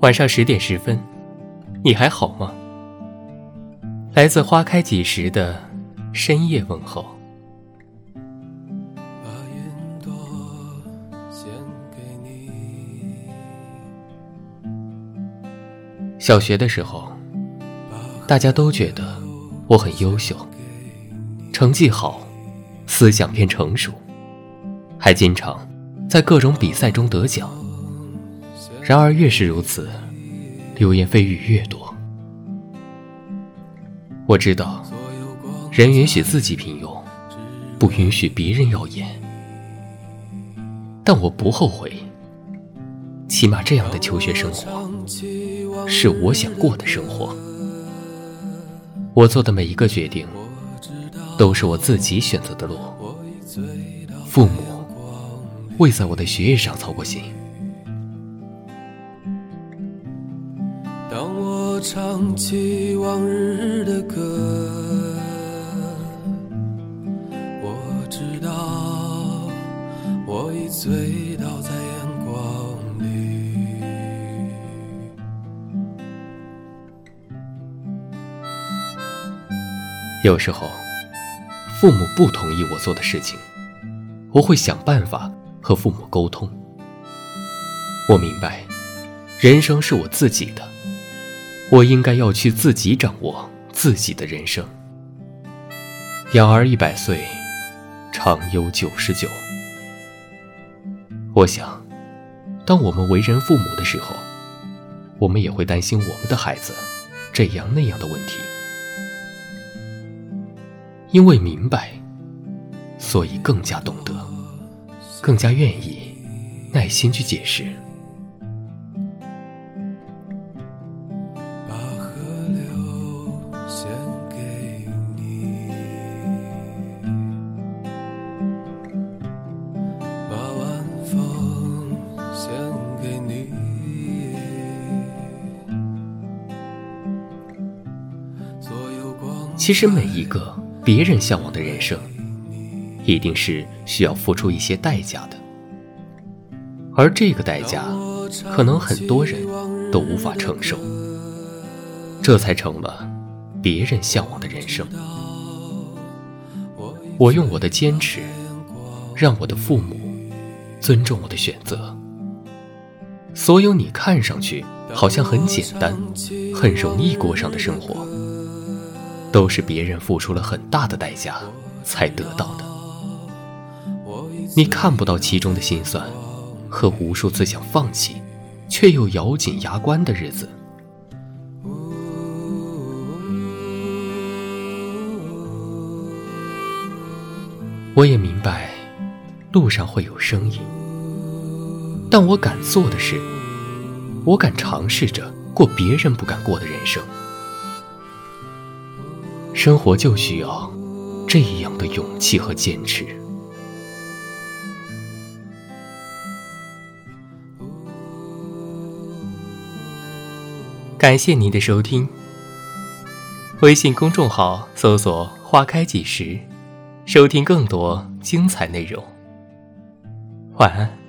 晚上十点十分，你还好吗？来自花开几时的深夜问候。小学的时候，大家都觉得我很优秀，成绩好，思想偏成熟，还经常在各种比赛中得奖。然而越是如此，流言蜚语越多。我知道，人允许自己平庸，不允许别人耀眼。但我不后悔，起码这样的求学生活是我想过的生活。我做的每一个决定，都是我自己选择的路。父母未在我的学业上操过心。当我唱起往日的歌，我知道我已醉倒在阳光里。有时候，父母不同意我做的事情，我会想办法和父母沟通。我明白，人生是我自己的。我应该要去自己掌握自己的人生。养儿一百岁，长忧九十九。我想，当我们为人父母的时候，我们也会担心我们的孩子这样那样的问题。因为明白，所以更加懂得，更加愿意耐心去解释。其实每一个别人向往的人生，一定是需要付出一些代价的，而这个代价，可能很多人都无法承受，这才成了别人向往的人生。我用我的坚持，让我的父母尊重我的选择。所有你看上去好像很简单、很容易过上的生活。都是别人付出了很大的代价才得到的，你看不到其中的心酸和无数次想放弃却又咬紧牙关的日子。我也明白，路上会有声音，但我敢做的是，我敢尝试着过别人不敢过的人生。生活就需要这样的勇气和坚持。感谢您的收听。微信公众号搜索“花开几时”，收听更多精彩内容。晚安。